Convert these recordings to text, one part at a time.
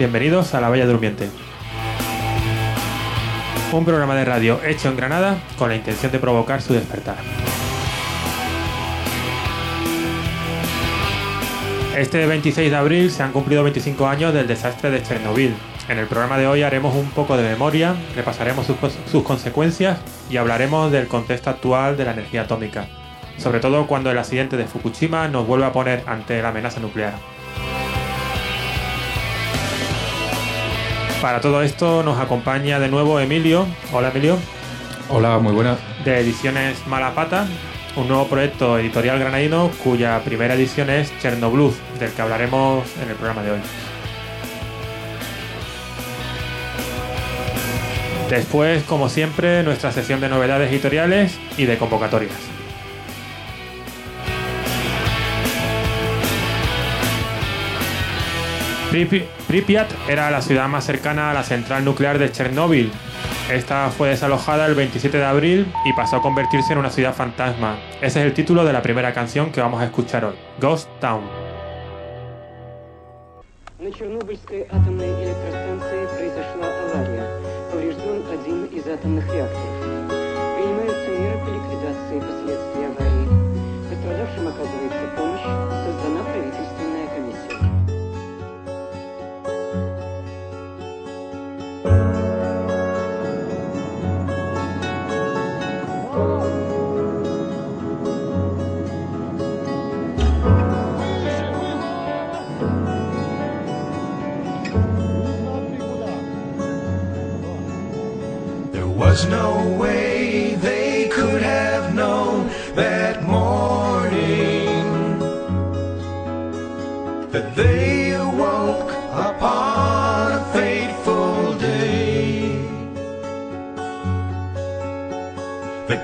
Bienvenidos a La Bella Durmiente. Un programa de radio hecho en Granada con la intención de provocar su despertar. Este 26 de abril se han cumplido 25 años del desastre de Chernobyl. En el programa de hoy haremos un poco de memoria, repasaremos sus, sus consecuencias y hablaremos del contexto actual de la energía atómica, sobre todo cuando el accidente de Fukushima nos vuelve a poner ante la amenaza nuclear. Para todo esto nos acompaña de nuevo Emilio. Hola Emilio. Hola, muy buena. De Ediciones Malapata, un nuevo proyecto editorial granadino cuya primera edición es Chernobyl, del que hablaremos en el programa de hoy. Después, como siempre, nuestra sesión de novedades editoriales y de convocatorias. Pripyat era la ciudad más cercana a la central nuclear de Chernóbil. Esta fue desalojada el 27 de abril y pasó a convertirse en una ciudad fantasma. Ese es el título de la primera canción que vamos a escuchar hoy, Ghost Town.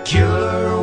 cure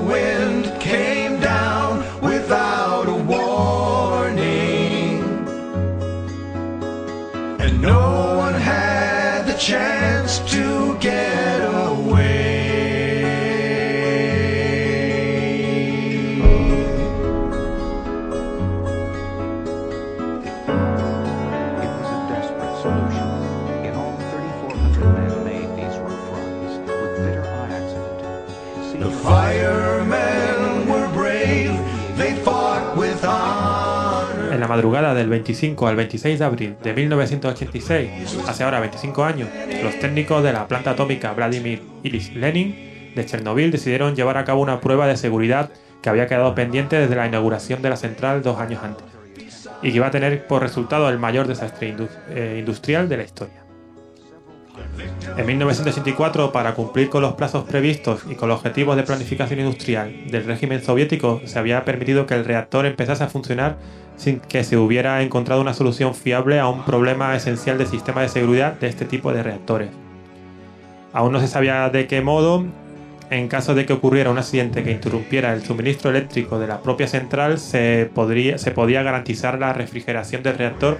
madrugada del 25 al 26 de abril de 1986, hace ahora 25 años, los técnicos de la planta atómica Vladimir Ilyich Lenin de Chernobyl decidieron llevar a cabo una prueba de seguridad que había quedado pendiente desde la inauguración de la central dos años antes y que iba a tener por resultado el mayor desastre eh, industrial de la historia. En 1984, para cumplir con los plazos previstos y con los objetivos de planificación industrial del régimen soviético, se había permitido que el reactor empezase a funcionar sin que se hubiera encontrado una solución fiable a un problema esencial del sistema de seguridad de este tipo de reactores. Aún no se sabía de qué modo, en caso de que ocurriera un accidente que interrumpiera el suministro eléctrico de la propia central, se, podría, se podía garantizar la refrigeración del reactor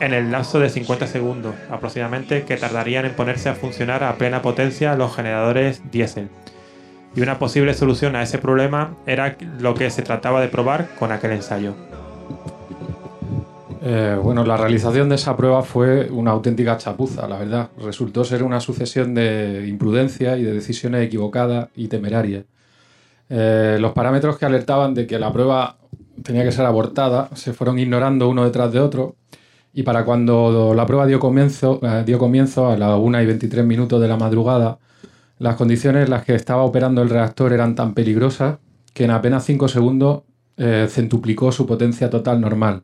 en el lapso de 50 segundos aproximadamente que tardarían en ponerse a funcionar a plena potencia los generadores diésel. Y una posible solución a ese problema era lo que se trataba de probar con aquel ensayo. Eh, bueno, la realización de esa prueba fue una auténtica chapuza, la verdad. Resultó ser una sucesión de imprudencia y de decisiones equivocadas y temerarias. Eh, los parámetros que alertaban de que la prueba tenía que ser abortada se fueron ignorando uno detrás de otro y para cuando la prueba dio comienzo, eh, dio comienzo a las 1 y 23 minutos de la madrugada, las condiciones en las que estaba operando el reactor eran tan peligrosas que en apenas 5 segundos eh, centuplicó su potencia total normal.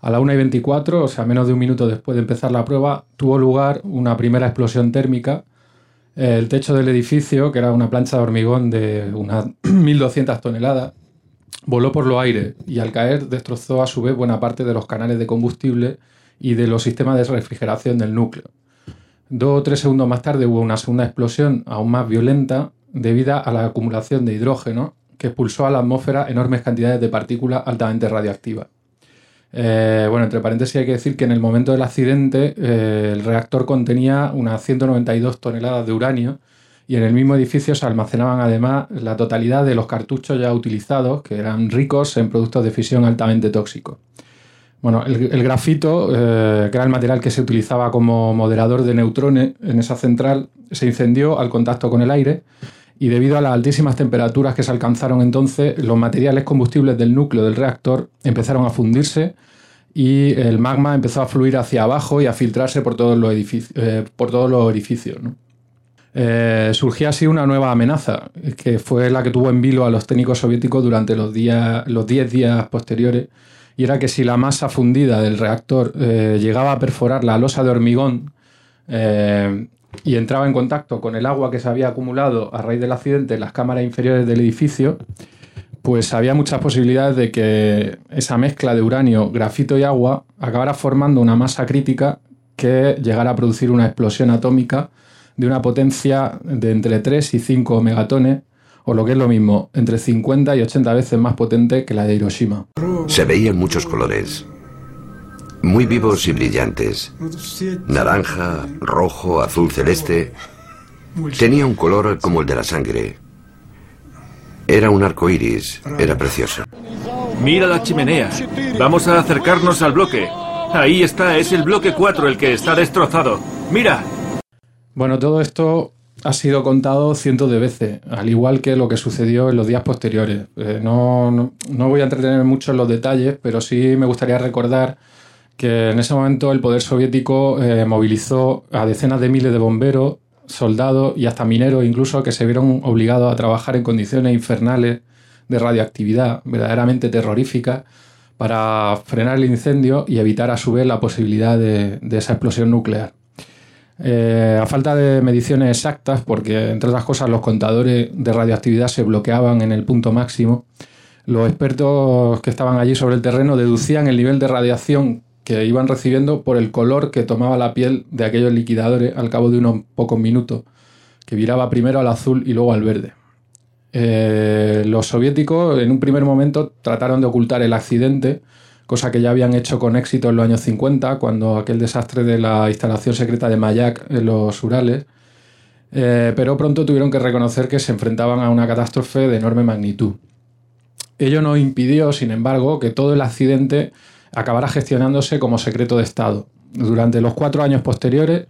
A la 1 y 24, o sea, menos de un minuto después de empezar la prueba, tuvo lugar una primera explosión térmica. El techo del edificio, que era una plancha de hormigón de unas 1.200 toneladas, voló por los aires y al caer destrozó a su vez buena parte de los canales de combustible y de los sistemas de refrigeración del núcleo. Dos o tres segundos más tarde hubo una segunda explosión aún más violenta debido a la acumulación de hidrógeno que expulsó a la atmósfera enormes cantidades de partículas altamente radioactivas. Eh, bueno, entre paréntesis hay que decir que en el momento del accidente eh, el reactor contenía unas 192 toneladas de uranio y en el mismo edificio se almacenaban además la totalidad de los cartuchos ya utilizados, que eran ricos en productos de fisión altamente tóxicos. Bueno, el, grafito, eh, que era el material que se utilizaba como moderador de neutrones en esa central, se incendió al contacto con el aire y debido a las altísimas temperaturas que se alcanzaron entonces, los materiales combustibles del núcleo del reactor empezaron a fundirse y el magma empezó a fluir hacia abajo y a filtrarse por todos los, eh, por todos los orificios. ¿no? Eh, surgía así una nueva amenaza, que fue la que tuvo en vilo a los técnicos soviéticos durante los días, los 10 días posteriores, y era que si la masa fundida del reactor eh, llegaba a perforar la losa de hormigón eh, y entraba en contacto con el agua que se había acumulado a raíz del accidente en las cámaras inferiores del edificio, pues había muchas posibilidades de que esa mezcla de uranio, grafito y agua acabara formando una masa crítica que llegara a producir una explosión atómica de una potencia de entre 3 y 5 megatones, o lo que es lo mismo, entre 50 y 80 veces más potente que la de Hiroshima. Se veían muchos colores, muy vivos y brillantes. Naranja, rojo, azul celeste. Tenía un color como el de la sangre. Era un arco iris, era precioso. Mira la chimenea. Vamos a acercarnos al bloque. Ahí está, es el bloque 4 el que está destrozado. Mira. Bueno, todo esto ha sido contado cientos de veces, al igual que lo que sucedió en los días posteriores. Eh, no, no, voy a entretener mucho en los detalles, pero sí me gustaría recordar que en ese momento el poder soviético eh, movilizó a decenas de miles de bomberos, soldados y hasta mineros incluso que se vieron obligados a trabajar en condiciones infernales de radioactividad verdaderamente terroríficas para frenar el incendio y evitar a su vez la posibilidad de esa explosión nuclear. Eh, a falta de mediciones exactas, porque entre otras cosas los contadores de radioactividad se bloqueaban en el punto máximo, los expertos que estaban allí sobre el terreno deducían el nivel de radiación que iban recibiendo por el color que tomaba la piel de aquellos liquidadores al cabo de unos pocos minutos, que viraba primero al azul y luego al verde. Eh, los soviéticos en un primer momento trataron de ocultar el accidente, cosa que ya habían hecho con éxito en los años 50, cuando aquel desastre de la instalación secreta de Mayak en los Urales, eh, pero pronto tuvieron que reconocer que se enfrentaban a una catástrofe de enorme magnitud. Ello no impidió, sin embargo, que todo el accidente acabara gestionándose como secreto de Estado. Durante los cuatro años posteriores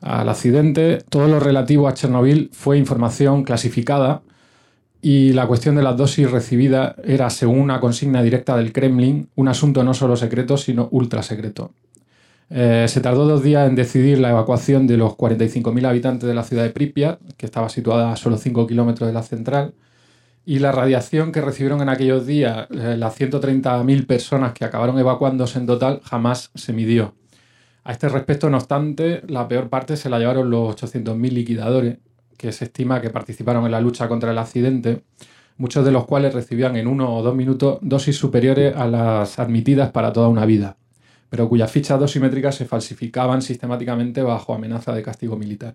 al accidente, todo lo relativo a Chernobyl fue información clasificada y la cuestión de las dosis recibidas era, según una consigna directa del Kremlin, un asunto no solo secreto, sino ultra secreto. Eh, se tardó dos días en decidir la evacuación de los 45.000 habitantes de la ciudad de Pripyat, que estaba situada a solo 5 kilómetros de la central, y la radiación que recibieron en aquellos días eh, las 130.000 personas que acabaron evacuándose en total jamás se midió. A este respecto, no obstante, la peor parte se la llevaron los 800.000 liquidadores, que se estima que participaron en la lucha contra el accidente, muchos de los cuales recibían en uno o dos minutos dosis superiores a las admitidas para toda una vida, pero cuyas fichas dosimétricas se falsificaban sistemáticamente bajo amenaza de castigo militar.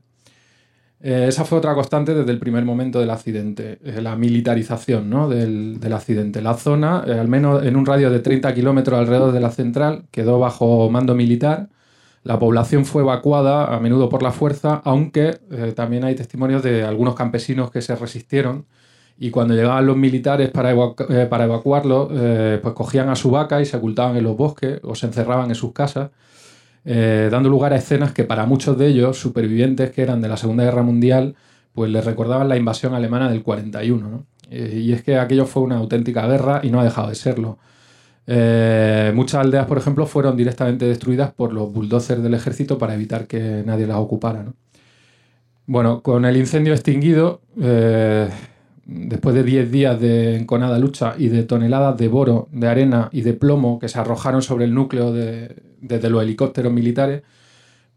Eh, esa fue otra constante desde el primer momento del accidente, eh, la militarización ¿no? del, del, accidente. La zona, eh, al menos en un radio de 30 kilómetros alrededor de la central, quedó bajo mando militar. La población fue evacuada a menudo por la fuerza, aunque eh, también hay testimonios de algunos campesinos que se resistieron y cuando llegaban los militares para, eh, para evacuarlos, eh, pues cogían a su vaca y se ocultaban en los bosques o se encerraban en sus casas, dando lugar a escenas que para muchos de ellos, supervivientes que eran de la Segunda Guerra Mundial, pues les recordaban la invasión alemana del 41. ¿no? Eh, y es que aquello fue una auténtica guerra y no ha dejado de serlo. Eh, muchas aldeas, por ejemplo, fueron directamente destruidas por los bulldozers del ejército para evitar que nadie las ocupara. ¿no? Bueno, con el incendio extinguido, eh, después de 10 días de enconada lucha y de toneladas de boro, de arena y de plomo que se arrojaron sobre el núcleo de, desde los helicópteros militares,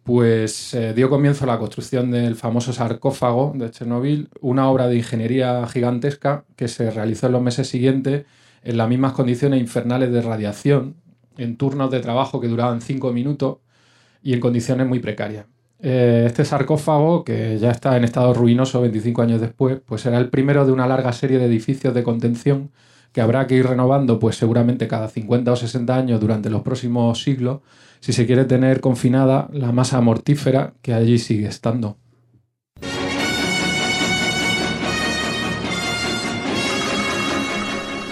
pues eh, dio comienzo a la construcción del famoso sarcófago de Chernobyl, una obra de ingeniería gigantesca que se realizó en los meses siguientes en las mismas condiciones infernales de radiación, en turnos de trabajo que duraban cinco minutos y en condiciones muy precarias. Eh, este sarcófago, que ya está en estado ruinoso 25 años después, pues será el primero de una larga serie de edificios de contención que habrá que ir renovando, pues seguramente cada 50 o 60 años durante los próximos siglos, si se quiere tener confinada la masa mortífera que allí sigue estando.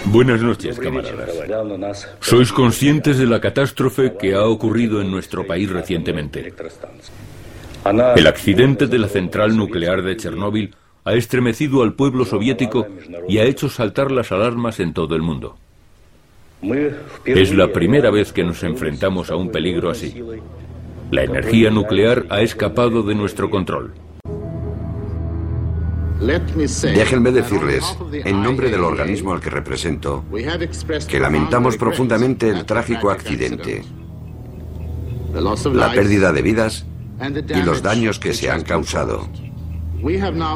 Buenas noches, camaradas. Sois conscientes de la catástrofe que ha ocurrido en nuestro país recientemente. El accidente de la central nuclear de Chernóbil ha estremecido al pueblo soviético y ha hecho saltar las alarmas en todo el mundo. Es la primera vez que nos enfrentamos a un peligro así. La energía nuclear ha escapado de nuestro control. Déjenme decirles, en nombre del organismo al que represento, que lamentamos profundamente el trágico accidente, la pérdida de vidas y los daños que se han causado.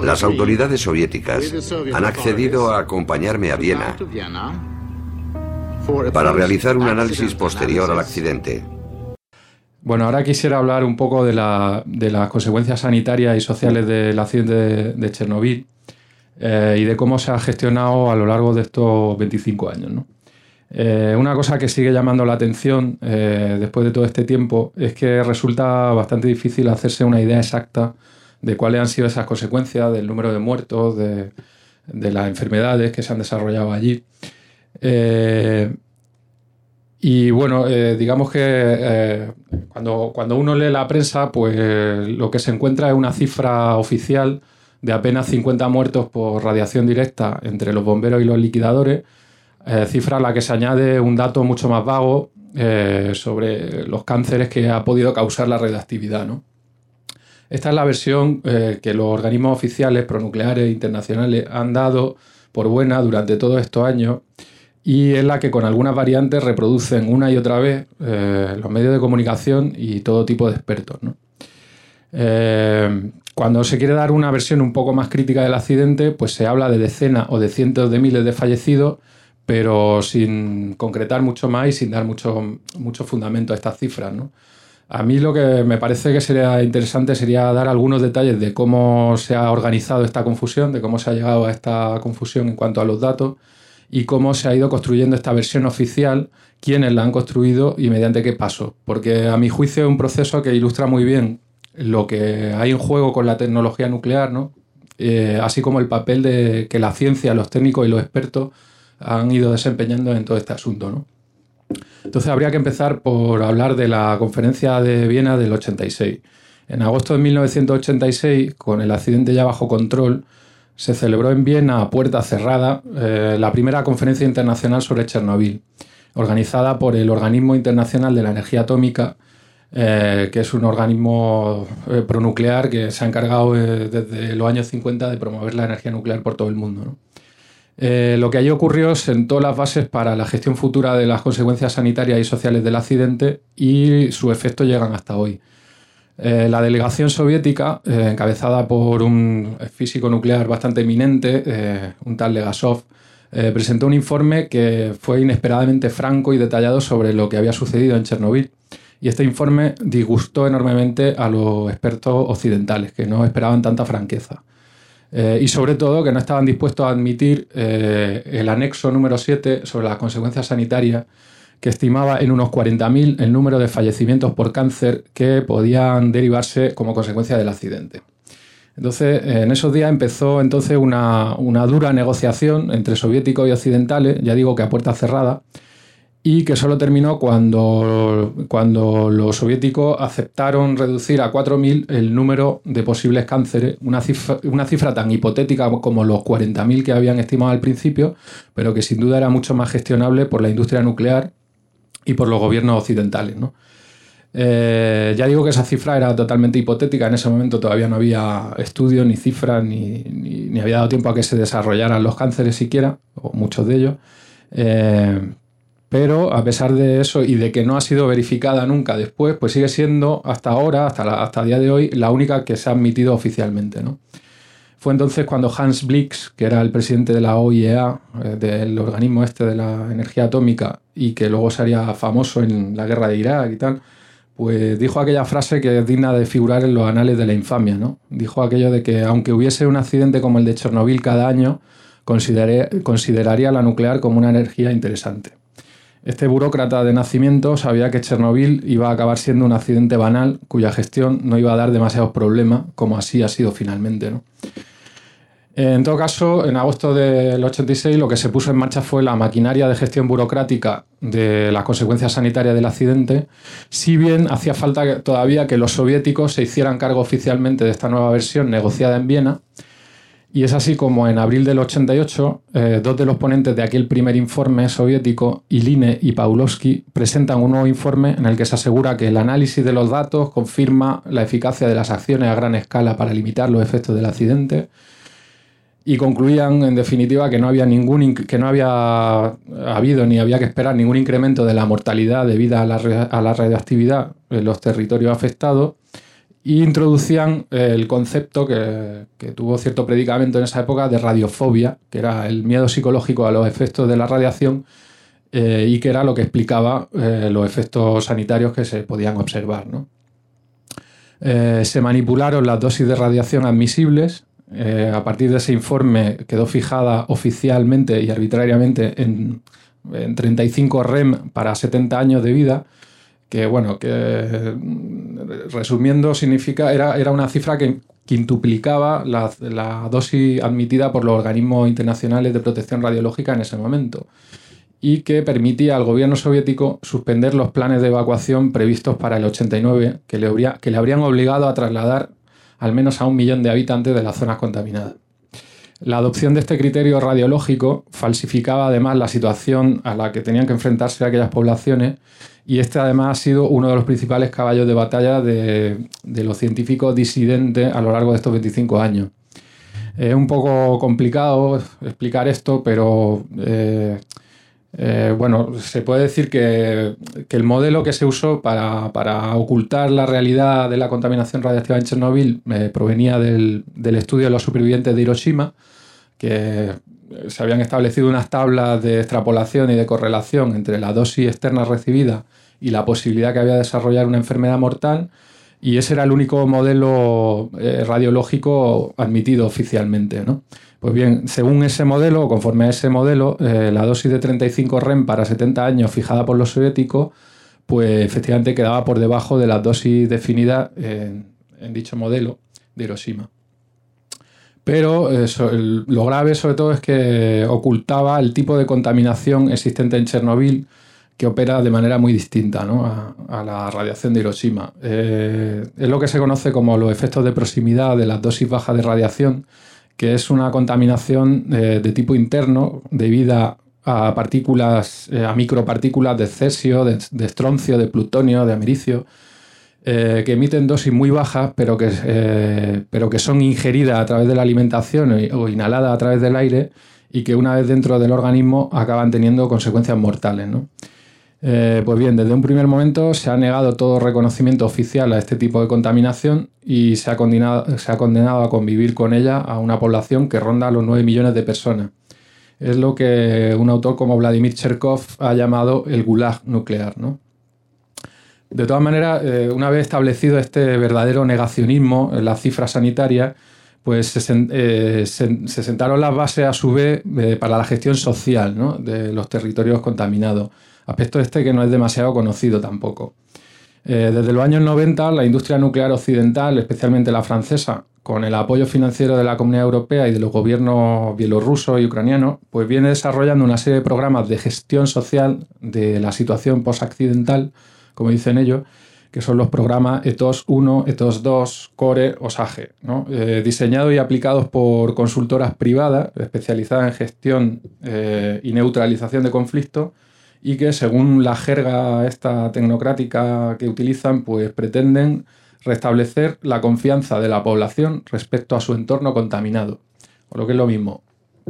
Las autoridades soviéticas han accedido a acompañarme a Viena para realizar un análisis posterior al accidente. Bueno, ahora quisiera hablar un poco de, la- de las consecuencias sanitarias y sociales del accidente de, Chernobyl eh, y de cómo se ha gestionado a lo largo de estos 25 años. ¿no? Eh, una cosa que sigue llamando la atención eh, después de todo este tiempo es que resulta bastante difícil hacerse una idea exacta de cuáles han sido esas consecuencias, del número de muertos, de, de las enfermedades que se han desarrollado allí. Y bueno, eh, digamos que eh, cuando, cuando uno lee la prensa, pues eh, lo que se encuentra es una cifra oficial de apenas 50 muertos por radiación directa entre los bomberos y los liquidadores, cifra a la que se añade un dato mucho más vago sobre los cánceres que ha podido causar la radioactividad. ¿no? Esta es la versión que los organismos oficiales pronucleares internacionales han dado por buena durante todos estos años y es la que con algunas variantes reproducen una y otra vez eh, los medios de comunicación y todo tipo de expertos. ¿no? Eh, cuando se quiere dar una versión un poco más crítica del accidente, pues se habla de decenas o de cientos de miles de fallecidos, pero sin concretar mucho más y sin dar mucho, mucho fundamento a estas cifras. ¿no? A mí lo que me parece que sería interesante sería dar algunos detalles de cómo se ha organizado esta confusión, de cómo se ha llegado a esta confusión en cuanto a los datos y cómo se ha ido construyendo esta versión oficial, quiénes la han construido y mediante qué pasos. Porque a mi juicio es un proceso que ilustra muy bien lo que hay en juego con la tecnología nuclear, ¿no? Eh, así como el papel de que la ciencia, los técnicos y los expertos han ido desempeñando en todo este asunto. ¿no? Entonces habría que empezar por hablar de la conferencia de Viena del 86. En agosto de 1986, con el accidente ya bajo control, se celebró en Viena a puerta cerrada eh, la primera conferencia internacional sobre Chernobyl, organizada por el Organismo Internacional de la Energía Atómica, eh, que es un organismo eh, pronuclear que se ha encargado desde los años 50 de promover la energía nuclear por todo el mundo. lo que allí ocurrió sentó las bases para la gestión futura de las consecuencias sanitarias y sociales del accidente y sus efectos llegan hasta hoy. Eh, la delegación soviética, eh, encabezada por un físico nuclear bastante eminente, eh, un tal Legasov, presentó un informe que fue inesperadamente franco y detallado sobre lo que había sucedido en Chernobyl. Y este informe disgustó enormemente a los expertos occidentales, que no esperaban tanta franqueza. Y sobre todo que no estaban dispuestos a admitir el anexo número 7 sobre las consecuencias sanitarias, que estimaba en unos 40.000 el número de fallecimientos por cáncer que podían derivarse como consecuencia del accidente. Entonces, en esos días empezó entonces una, una dura negociación entre soviéticos y occidentales, ya digo que a puerta cerrada, y que solo terminó cuando, cuando los soviéticos aceptaron reducir a 4.000 el número de posibles cánceres, una cifra, una cifra tan hipotética como los 40.000 que habían estimado al principio, pero que sin duda era mucho más gestionable por la industria nuclear y por los gobiernos occidentales. ¿no? Eh, ya digo que esa cifra era totalmente hipotética, en ese momento todavía no había estudios ni cifras, ni, ni, ni había dado tiempo a que se desarrollaran los cánceres siquiera, o muchos de ellos. Eh, pero a pesar de eso y de que no ha sido verificada nunca después, pues sigue siendo hasta ahora, hasta, la, hasta el día de hoy, la única que se ha admitido oficialmente. ¿no? Fue entonces cuando Hans Blix, que era el presidente de la OIEA, eh, del organismo este de la energía atómica, y que luego sería famoso en la guerra de Irak y tal, pues dijo aquella frase que es digna de figurar en los anales de la infamia. ¿no? Dijo aquello de que aunque hubiese un accidente como el de Chernobyl cada año, consideraría la nuclear como una energía interesante. Este burócrata de nacimiento sabía que Chernobyl iba a acabar siendo un accidente banal cuya gestión no iba a dar demasiados problemas, como así ha sido finalmente. ¿no? En todo caso, en agosto del 86 lo que se puso en marcha fue la maquinaria de gestión burocrática de las consecuencias sanitarias del accidente, si bien hacía falta todavía que los soviéticos se hicieran cargo oficialmente de esta nueva versión negociada en Viena. Y es así como en abril del 88, eh, dos de los ponentes de aquel primer informe soviético, Iline y Pawlowski, presentan un nuevo informe en el que se asegura que el análisis de los datos confirma la eficacia de las acciones a gran escala para limitar los efectos del accidente y concluían en definitiva que no había ningún que no había habido ni había que esperar ningún incremento de la mortalidad debida a la, a la radioactividad en los territorios afectados e introducían el concepto que, que, tuvo cierto predicamento en esa época de radiofobia, que era el miedo psicológico a los efectos de la radiación eh, y que era lo que explicaba eh, los efectos sanitarios que se podían observar. ¿no? Eh, se manipularon las dosis de radiación admisibles eh, a partir de ese informe quedó fijada oficialmente y arbitrariamente en, 35 REM para 70 años de vida, que bueno, que resumiendo significa, era, era una cifra que quintuplicaba la, la, dosis admitida por los organismos internacionales de protección radiológica en ese momento y que permitía al gobierno soviético suspender los planes de evacuación previstos para el 89 que le, habría, que le habrían obligado a trasladar al menos a un millón de habitantes de las zonas contaminadas. La adopción de este criterio radiológico falsificaba además la situación a la que tenían que enfrentarse aquellas poblaciones y este además ha sido uno de los principales caballos de batalla de, los científicos disidentes a lo largo de estos 25 años. Es un poco complicado explicar esto, pero eh, eh, bueno, se puede decir que, el modelo que se usó para, ocultar la realidad de la contaminación radiactiva en Chernobyl eh, provenía del, estudio de los supervivientes de Hiroshima, que se habían establecido unas tablas de extrapolación y de correlación entre la dosis externa recibida y la posibilidad que había de desarrollar una enfermedad mortal, y ese era el único modelo eh, radiológico admitido oficialmente. ¿no? Pues bien, según ese modelo, o conforme a ese modelo, eh, la dosis de 35 REM para 70 años fijada por los soviéticos, pues efectivamente quedaba por debajo de la dosis definida en, dicho modelo de Hiroshima. Pero lo grave sobre todo es que ocultaba el tipo de contaminación existente en Chernobyl que opera de manera muy distinta a, la radiación de Hiroshima. Eh, es lo que se conoce como los efectos de proximidad de las dosis bajas de radiación, que es una contaminación eh, de tipo interno debida a partículas, eh, a micropartículas de cesio, de, estroncio, de plutonio, de americio, eh, que emiten dosis muy bajas, pero que, pero que son ingeridas a través de la alimentación o inhaladas a través del aire y que una vez dentro del organismo acaban teniendo consecuencias mortales. ¿no? Eh, pues bien, desde un primer momento se ha negado todo reconocimiento oficial a este tipo de contaminación y se ha, condenado, a convivir con ella a una población que ronda los 9 millones de personas. Es lo que un autor como Vladimir Cherkov ha llamado el gulag nuclear. De todas maneras, eh, una vez establecido este verdadero negacionismo en las cifras sanitarias, pues se, eh, sentaron las bases a su vez para la gestión social de los territorios contaminados aspecto este que no es demasiado conocido tampoco. Eh, desde los años 90, la industria nuclear occidental, especialmente la francesa, con el apoyo financiero de la Comunidad Europea y de los gobiernos bielorruso y ucraniano, pues viene desarrollando una serie de programas de gestión social de la situación postaccidental, como dicen ellos, que son los programas ETOS 1, ETOS 2, CORE o SAGE, eh, diseñados y aplicados por consultoras privadas especializadas en gestión eh, y neutralización de conflictos y que según la jerga esta tecnocrática que utilizan, pues pretenden restablecer la confianza de la población respecto a su entorno contaminado. O lo que es lo mismo,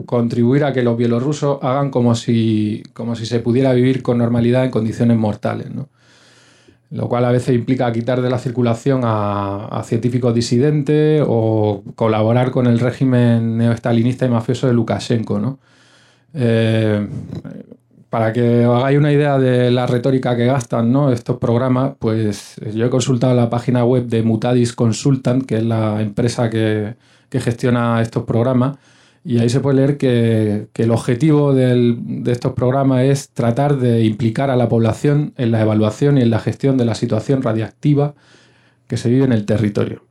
contribuir a que los bielorrusos hagan como si, como si se pudiera vivir con normalidad en condiciones mortales. Lo cual a veces implica quitar de la circulación a, científicos disidentes o colaborar con el régimen neoestalinista y mafioso de Lukashenko. ¿no? Eh, para que os hagáis una idea de la retórica que gastan estos programas, pues yo he consultado la página web de Mutadis Consultant, que es la empresa que, gestiona estos programas, y ahí se puede leer que, el objetivo de estos programas es tratar de implicar a la población en la evaluación y en la gestión de la situación radiactiva que se vive en el territorio.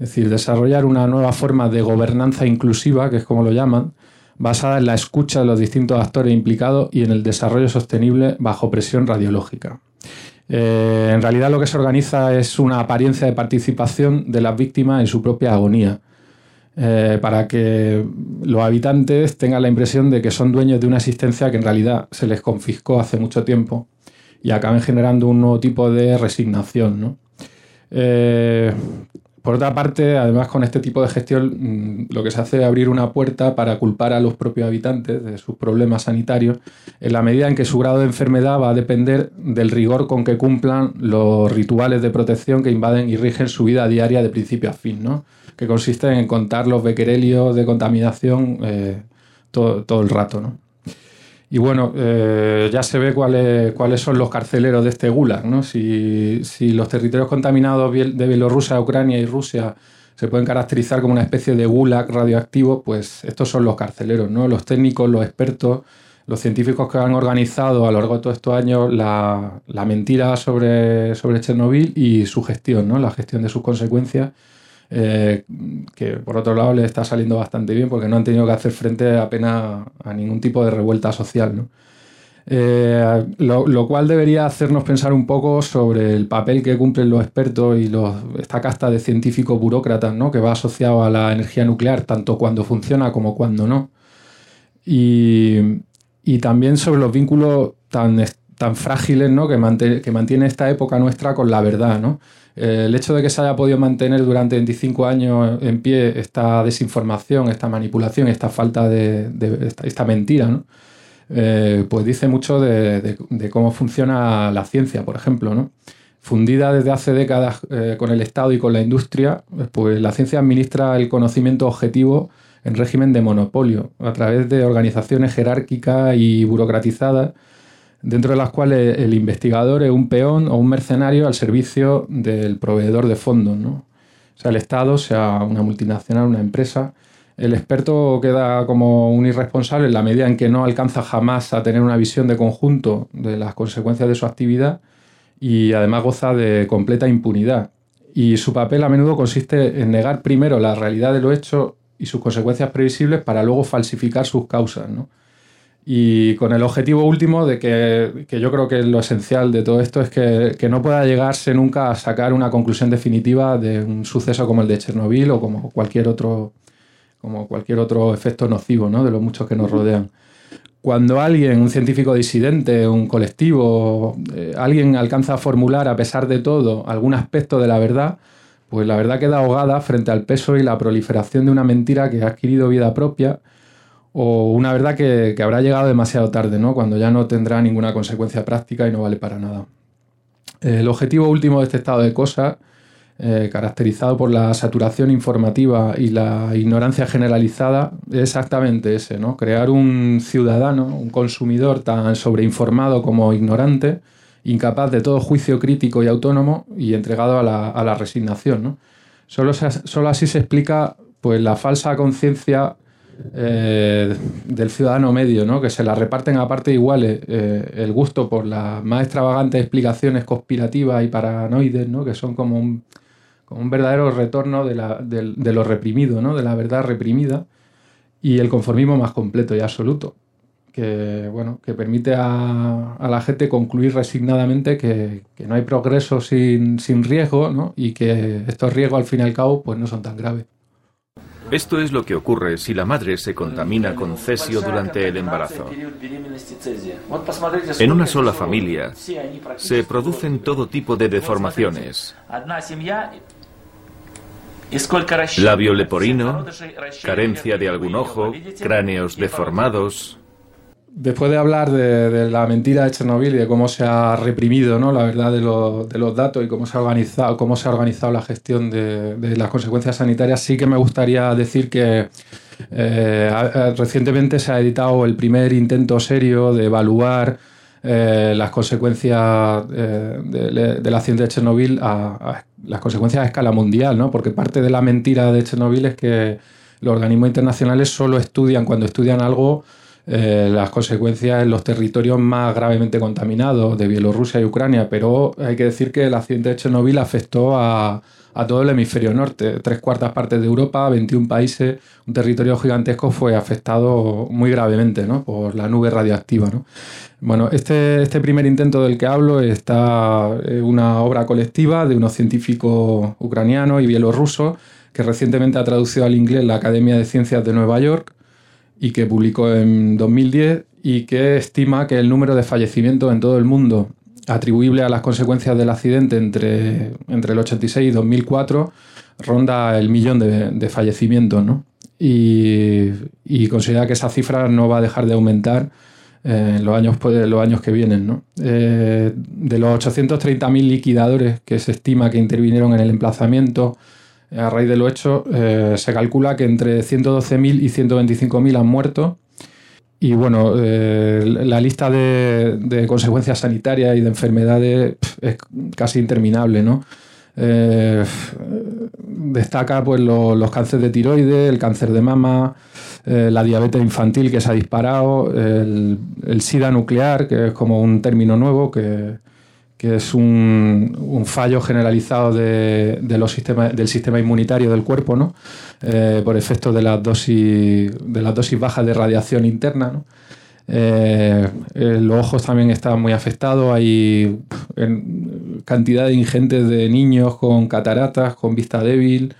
Es decir, desarrollar una nueva forma de gobernanza inclusiva, que es como lo llaman, basada en la escucha de los distintos actores implicados y en el desarrollo sostenible bajo presión radiológica. Eh, en realidad lo que se organiza es una apariencia de participación de las víctimas en su propia agonía, eh, para que los habitantes tengan la impresión de que son dueños de una existencia que en realidad se les confiscó hace mucho tiempo y acaben generando un nuevo tipo de resignación. ¿no? Eh, por otra parte, además con este tipo de gestión mm, lo que se hace es abrir una puerta para culpar a los propios habitantes de sus problemas sanitarios en la medida en que su grado de enfermedad va a depender del rigor con que cumplan los rituales de protección que invaden y rigen su vida diaria de principio a fin, ¿no? que consisten en contar los becquerelios de contaminación eh, todo, todo el rato. ¿no? Y bueno, eh, ya se ve cuáles, cuáles son los carceleros de este gulag. ¿no? Si, los territorios contaminados de Bielorrusia, Ucrania y Rusia se pueden caracterizar como una especie de gulag radioactivo, pues estos son los carceleros, ¿no? los técnicos, los expertos, los científicos que han organizado a lo largo de todos estos años la, mentira sobre, sobre Chernobyl y su gestión, ¿no? la gestión de sus consecuencias eh, que por otro lado le está saliendo bastante bien porque no han tenido que hacer frente apenas a ningún tipo de revuelta social. Eh, lo, cual debería hacernos pensar un poco sobre el papel que cumplen los expertos y esta casta de científicos burócratas ¿no? que va asociado a la energía nuclear, tanto cuando funciona como cuando no. Y, y también sobre los vínculos tan, tan frágiles ¿no? que, mantiene esta época nuestra con la verdad. ¿no? Eh, el hecho de que se haya podido mantener durante 25 años en pie esta desinformación, esta manipulación, esta falta de, esta, mentira, eh, pues dice mucho de, cómo funciona la ciencia, por ejemplo. Fundida desde hace décadas eh, con el Estado y con la industria, pues la ciencia administra el conocimiento objetivo en régimen de monopolio, a través de organizaciones jerárquicas y burocratizadas dentro de las cuales el investigador es un peón o un mercenario al servicio del proveedor de fondos, ¿no? sea el Estado, sea una multinacional, una empresa. El experto queda como un irresponsable en la medida en que no alcanza jamás a tener una visión de conjunto de las consecuencias de su actividad y además goza de completa impunidad. Y su papel a menudo consiste en negar primero la realidad de lo hecho y sus consecuencias previsibles para luego falsificar sus causas. ¿no? Y con el objetivo último de que, que, yo creo que lo esencial de todo esto es que, que, no pueda llegarse nunca a sacar una conclusión definitiva de un suceso como el de Chernobyl o como cualquier otro, como cualquier otro efecto nocivo ¿no? de los muchos que nos rodean. Cuando alguien, un científico disidente, un colectivo, eh, alguien alcanza a formular, a pesar de todo, algún aspecto de la verdad, pues la verdad queda ahogada frente al peso y la proliferación de una mentira que ha adquirido vida propia o una verdad que, habrá llegado demasiado tarde, ¿no? cuando ya no tendrá ninguna consecuencia práctica y no vale para nada. El objetivo último de este estado de cosas, eh, caracterizado por la saturación informativa y la ignorancia generalizada, es exactamente ese, ¿no? crear un ciudadano, un consumidor tan sobreinformado como ignorante, incapaz de todo juicio crítico y autónomo y entregado a la, resignación. Solo, solo así se explica pues, la falsa conciencia eh, del ciudadano medio, ¿no? que se la reparten a partes iguales eh, el gusto por las más extravagantes explicaciones conspirativas y paranoides, ¿no? que son como un, un verdadero retorno de, la, de, lo reprimido, ¿no? de la verdad reprimida, y el conformismo más completo y absoluto, que, bueno, que permite a, a la gente concluir resignadamente que, que no hay progreso sin, sin riesgo ¿no? y que estos riesgos al fin y al cabo pues, no son tan graves. Esto es lo que ocurre si la madre se contamina con cesio durante el embarazo. En una sola familia se producen todo tipo de deformaciones. Labio leporino, carencia de algún ojo, cráneos deformados, después de hablar de, la mentira de Chernobyl y de cómo se ha reprimido ¿no? la verdad de, los datos y cómo se ha organizado, cómo se ha organizado la gestión de, las consecuencias sanitarias, sí que me gustaría decir que eh, recientemente se ha editado el primer intento serio de evaluar eh, las consecuencias eh, del accidente de Chernobyl, a, las consecuencias a escala mundial, ¿no? porque parte de la mentira de Chernobyl es que los organismos internacionales solo estudian, cuando estudian algo, eh, las consecuencias en los territorios más gravemente contaminados de Bielorrusia y Ucrania, pero hay que decir que el accidente de Chernobyl afectó a, todo el hemisferio norte, tres cuartas partes de Europa, 21 países, un territorio gigantesco fue afectado muy gravemente ¿no? por la nube radioactiva. ¿no? Bueno, este, este primer intento del que hablo está eh, una obra colectiva de unos científicos ucranianos y bielorrusos que recientemente ha traducido al inglés la Academia de Ciencias de Nueva York y que publicó en 2010 y que estima que el número de fallecimientos en todo el mundo atribuible a las consecuencias del accidente entre, entre el 86 y 2004 ronda el millón de, fallecimientos, ¿no? Y, considera que esa cifra no va a dejar de aumentar eh, en los años, pues, los años que vienen. ¿no? Eh, de los 830.000 liquidadores que se estima que intervinieron en el emplazamiento a raíz de lo hecho, eh, se calcula que entre 112.000 y 125.000 han muerto. Y bueno, eh, la lista de, consecuencias sanitarias y de enfermedades es casi interminable, ¿no? Eh, destaca pues los cánceres de tiroides, el cáncer de mama, la diabetes infantil que se ha disparado, el, el, SIDA nuclear, que es como un término nuevo que, que es un, fallo generalizado de, los sistemas, del sistema inmunitario del cuerpo, ¿no? Eh, por efecto de las dosis, de las dosis bajas de radiación interna. Eh, eh, los ojos también están muy afectados, hay cantidad ingentes de niños con cataratas, con vista débil.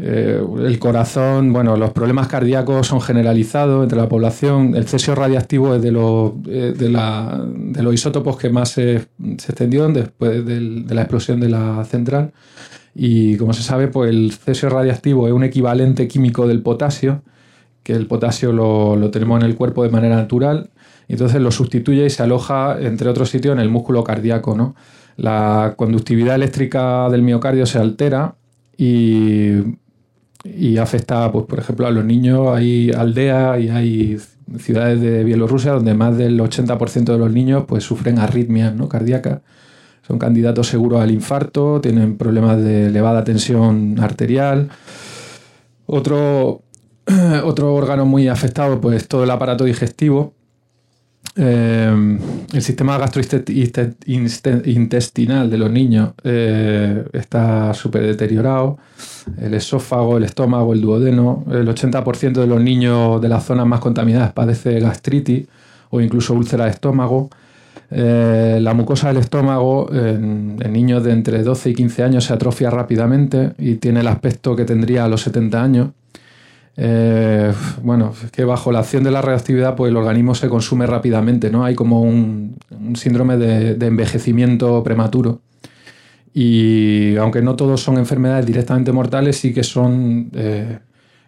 Eh, el corazón, bueno, los problemas cardíacos son generalizados entre la población. El cesio radiactivo es de los, eh, de, los isótopos que más se, se extendió después de la explosión de la central. Y como se sabe, pues el cesio radiactivo es un equivalente químico del potasio, que el potasio lo, tenemos en el cuerpo de manera natural. Entonces lo sustituye y se aloja, entre otros sitios, en el músculo cardíaco. ¿no? La conductividad eléctrica del miocardio se altera y y afecta, pues, por ejemplo, a los niños. Hay aldeas y hay ciudades de Bielorrusia donde más del 80% de los niños pues, sufren arritmias ¿no? cardíacas. Son candidatos seguros al infarto, tienen problemas de elevada tensión arterial. Otro, otro órgano muy afectado, pues todo el aparato digestivo. Eh, el sistema gastrointestinal de los niños eh, está súper deteriorado. El esófago, el estómago, el duodeno. El 80% de los niños de las zonas más contaminadas padece gastritis o incluso úlcera de estómago. Eh, la mucosa del estómago en, en, niños de entre 12 y 15 años se atrofia rápidamente y tiene el aspecto que tendría a los 70 años. Eh, bueno, es que bajo la acción de la reactividad, pues el organismo se consume rápidamente, ¿no? Hay como un, síndrome de, envejecimiento prematuro. Y aunque no todos son enfermedades directamente mortales, sí que son eh,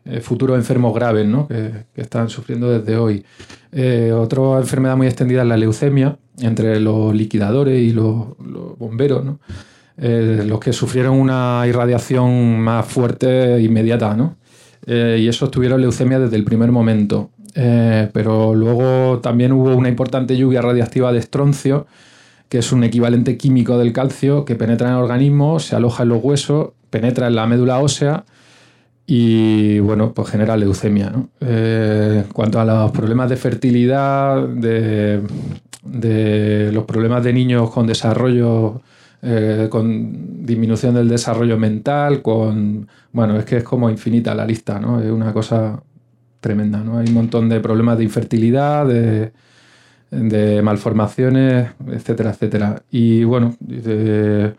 eh, futuros enfermos graves, ¿no? Que, están sufriendo desde hoy. otra enfermedad muy extendida es la leucemia, entre los liquidadores y los, bomberos, ¿no? los que sufrieron una irradiación más fuerte inmediata, ¿no? Eh, y esos tuvieron leucemia desde el primer momento. Eh, pero luego también hubo una importante lluvia radiactiva de estroncio, que es un equivalente químico del calcio, que penetra en el organismo, se aloja en los huesos, penetra en la médula ósea y bueno, pues genera leucemia. Eh, cuanto a los problemas de fertilidad, de, los problemas de niños con desarrollo eh, con disminución del desarrollo mental, con... Bueno, es que es como infinita la lista, ¿no? Es una cosa tremenda, ¿no? Hay un montón de problemas de infertilidad, de, malformaciones, etcétera, etcétera. Y bueno, eh,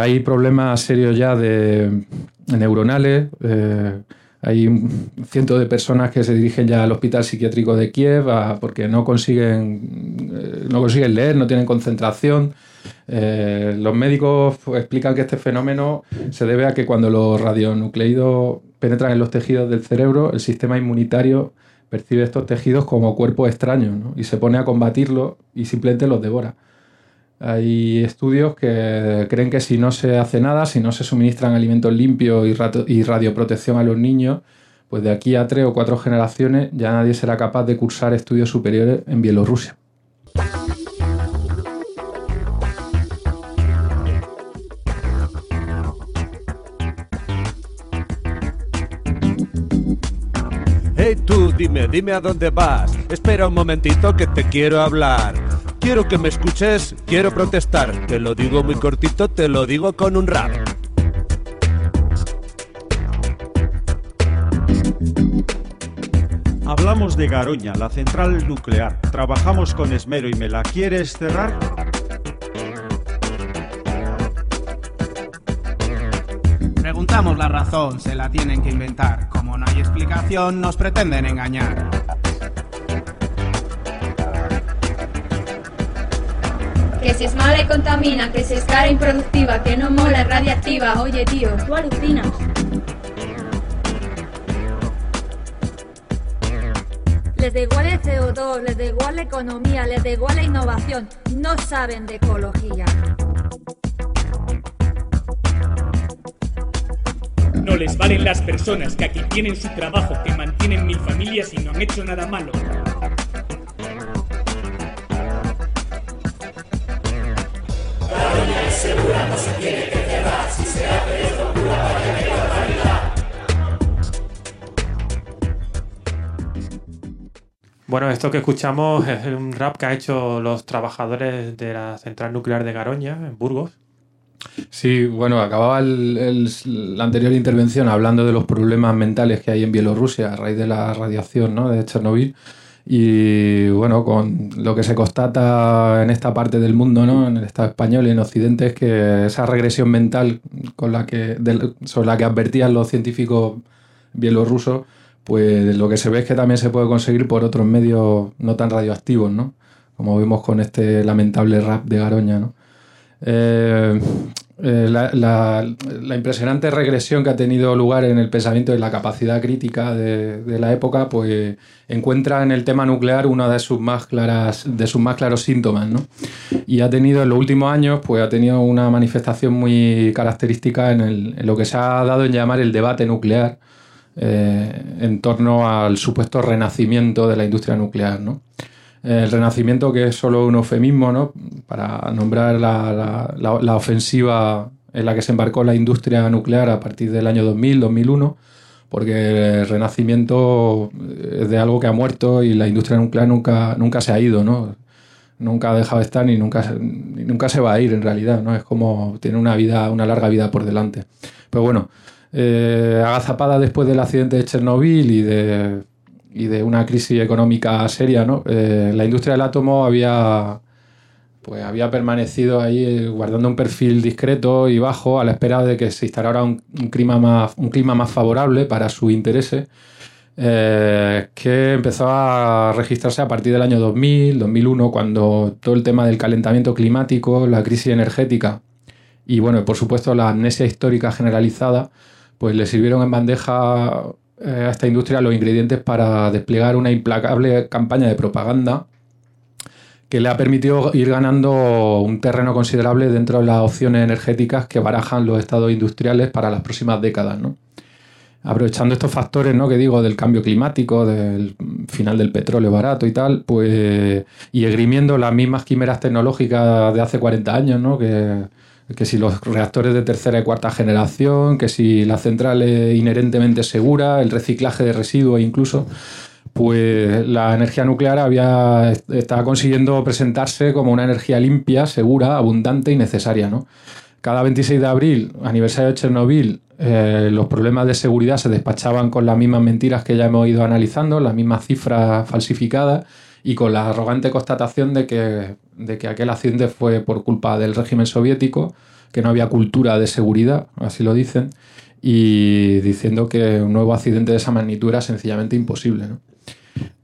hay problemas serios ya de neuronales. Eh, hay cientos de personas que se dirigen ya al hospital psiquiátrico de Kiev porque no consiguen, no consiguen leer, no tienen concentración. Eh, los médicos explican que este fenómeno se debe a que cuando los radionucleidos penetran en los tejidos del cerebro, el sistema inmunitario percibe estos tejidos como cuerpos extraños y se pone a combatirlos y simplemente los devora. Hay estudios que creen que si no se hace nada, si no se suministran alimentos limpios y, y radioprotección a los niños, pues de aquí a tres o cuatro generaciones ya nadie será capaz de cursar estudios superiores en Bielorrusia. Tú, dime, dime a dónde vas. Espera un momentito que te quiero hablar. Quiero que me escuches, quiero protestar. Te lo digo muy cortito, te lo digo con un rap. Hablamos de Garoña, la central nuclear. Trabajamos con esmero y me la quieres cerrar. Preguntamos la razón, se la tienen que inventar. Como no hay explicación, nos pretenden engañar. Que si es mala y contamina, que si es cara e improductiva, que no mola, es radiactiva. Oye, tío, tú alucinas. Les da igual el CO2, les da igual la economía, les da igual la innovación. No saben de ecología. No les valen las personas que aquí tienen su trabajo, que mantienen mil familias y no han hecho nada malo. Bueno, esto que escuchamos es un rap que ha hecho los trabajadores de la central nuclear de Garoña, en Burgos. Sí, bueno, acababa el- la anterior intervención hablando de los problemas mentales que hay en Bielorrusia a raíz de la radiación ¿no? de Chernobyl. Y bueno, con lo que se constata en esta parte del mundo, ¿no? en el Estado español y en Occidente, es que esa regresión mental con la que, del- sobre la que advertían los científicos bielorrusos, pues lo que se ve es que también se puede conseguir por otros medios no tan radioactivos, ¿no? Como vemos con este lamentable rap de Garoña, ¿no? Eh, eh, la, impresionante regresión que ha tenido lugar en el pensamiento y la capacidad crítica de, de la época, pues encuentra en el tema nuclear una de sus más claras, de sus más claros síntomas, ¿no? Y ha tenido en los últimos años, pues ha tenido una manifestación muy característica en, el- lo que se ha dado en llamar el debate nuclear, eh, en torno al supuesto renacimiento de la industria nuclear, ¿no? El renacimiento que es solo un eufemismo, ¿no? Para nombrar la, la- la- ofensiva en la que se embarcó la industria nuclear a partir del año 2000, 2001, porque el renacimiento es de algo que ha muerto y la industria nuclear nunca, nunca se ha ido, ¿no? Nunca ha dejado de estar ni nunca, ni nunca se va a ir en realidad, ¿no? Es como tiene una vida, una larga vida por delante. Pero bueno, eh, agazapada después del accidente de Chernobyl y de, y de una crisis económica seria, ¿no? Eh, la industria del átomo había, pues había permanecido ahí guardando un perfil discreto y bajo a la espera de que se instalara un, un clima, más, un clima más favorable para sus intereses, eh, que empezó a registrarse a partir del año 2000, 2001, cuando todo el tema del calentamiento climático, la crisis energética y, bueno, por supuesto, la amnesia histórica generalizada, pues le sirvieron en bandeja eh, a esta industria los ingredientes para desplegar una implacable campaña de propaganda que le ha permitido ir ganando un terreno considerable dentro de las opciones energéticas que barajan los estados industriales para las próximas décadas, ¿no? Aprovechando estos factores, ¿no? Que digo, del cambio climático, del final del petróleo barato y tal, pues. y esgrimiendo las mismas quimeras tecnológicas de hace 40 años, ¿no? Que, que si los reactores de tercera y cuarta generación, que si la central es inherentemente segura, el reciclaje de residuos incluso, pues la energía nuclear había, estaba consiguiendo presentarse como una energía limpia, segura, abundante y necesaria. ¿no? Cada 26 de abril, aniversario de Chernobyl, eh, los problemas de seguridad se despachaban con las mismas mentiras que ya hemos ido analizando, las mismas cifras falsificadas y con la arrogante constatación de que, de que aquel accidente fue por culpa del régimen soviético, que no había cultura de seguridad, así lo dicen, y diciendo que un nuevo accidente de esa magnitud era sencillamente imposible. ¿no?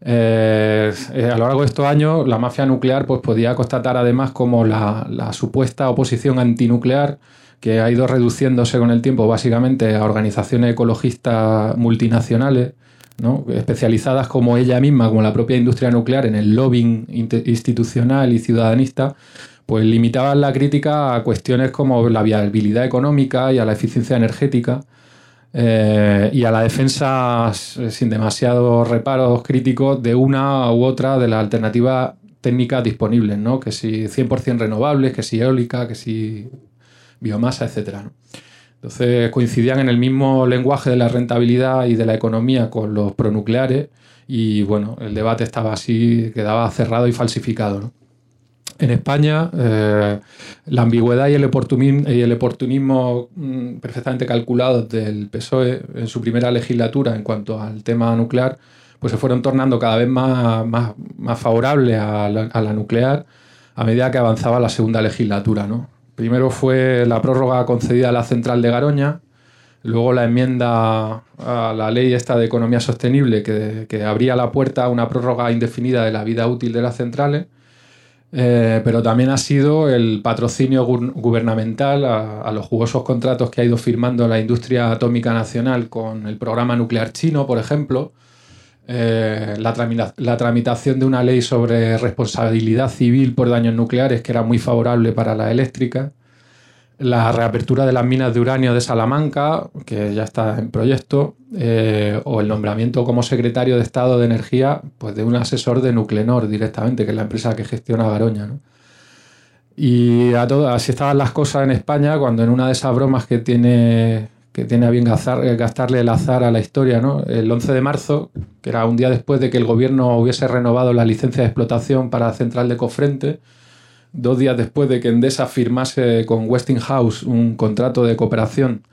Eh, a lo largo de estos años, la mafia nuclear pues, podía constatar además como la, la supuesta oposición antinuclear, que ha ido reduciéndose con el tiempo básicamente a organizaciones ecologistas multinacionales, ¿no? especializadas como ella misma, como la propia industria nuclear, en el lobbying institucional y ciudadanista, pues limitaban la crítica a cuestiones como la viabilidad económica y a la eficiencia energética eh, y a la defensa sin demasiados reparos críticos de una u otra de las alternativas técnicas disponibles, ¿no? que si 100% renovables, que si eólica, que si biomasa, etc. Entonces coincidían en el mismo lenguaje de la rentabilidad y de la economía con los pronucleares y bueno, el debate estaba así, quedaba cerrado y falsificado. En España, eh, la ambigüedad y el oportunismo, y el oportunismo mm, perfectamente calculados del PSOE en su primera legislatura en cuanto al tema nuclear, pues se fueron tornando cada vez más, favorables a la, a la, nuclear a medida que avanzaba la segunda legislatura. ¿no? Primero fue la prórroga concedida a la central de Garoña, luego la enmienda a la ley esta de economía sostenible que, que abría la puerta a una prórroga indefinida de la vida útil de las centrales eh, pero también ha sido el patrocinio gubernamental a, a, los jugosos contratos que ha ido firmando la industria atómica nacional con el programa nuclear chino, por ejemplo, eh, la, tramita la, tramitación de una ley sobre responsabilidad civil por daños nucleares que era muy favorable para la eléctrica, la reapertura de las minas de uranio de Salamanca, que ya está en proyecto, eh, o el nombramiento como secretario de Estado de Energía pues de un asesor de Nuclenor directamente, que es la empresa que gestiona Garoña. Y a todo, así estaban las cosas en España cuando en una de esas bromas que tiene, que tiene a bien gastar, gastarle el azar a la historia, ¿no? el 11 de marzo, que era un día después de que el gobierno hubiese renovado la licencia de explotación para la central de Cofrente, dos días después de que Endesa firmase con Westinghouse un contrato de cooperación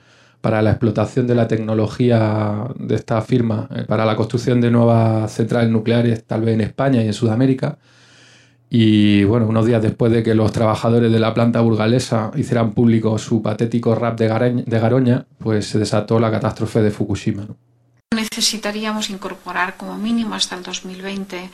para la explotación de la tecnología de esta firma eh, para la construcción de nuevas centrales nucleares, tal vez en España y en Sudamérica. Y bueno, unos días después de que los trabajadores de la planta burgalesa hicieran público su patético rap de, Gareña, de Garoña, pues se desató la catástrofe de Fukushima. Necesitaríamos incorporar como mínimo hasta el 2020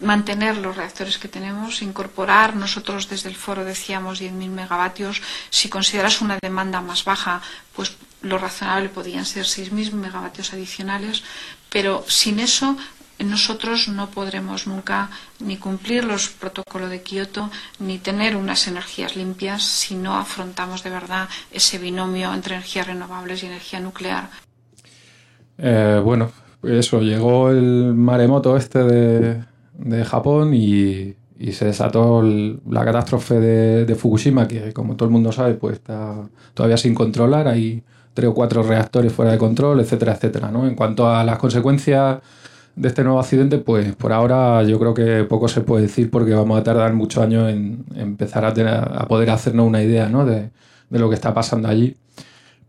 mantener los reactores que tenemos, incorporar, nosotros desde el foro decíamos 10.000 megavatios, si consideras una demanda más baja, pues lo razonable podrían ser 6.000 megavatios adicionales, pero sin eso nosotros no podremos nunca ni cumplir los protocolos de Kioto ni tener unas energías limpias si no afrontamos de verdad ese binomio entre energías renovables y energía nuclear. Eh, bueno, eso, llegó el maremoto este de, de Japón y, y, se desató la catástrofe de, de, Fukushima, que como todo el mundo sabe, pues está todavía sin controlar. Hay tres o cuatro reactores fuera de control, etcétera, etcétera. ¿no? En cuanto a las consecuencias de este nuevo accidente, pues por ahora yo creo que poco se puede decir porque vamos a tardar muchos años en, empezar a, tener, a poder hacernos una idea ¿no? de, de lo que está pasando allí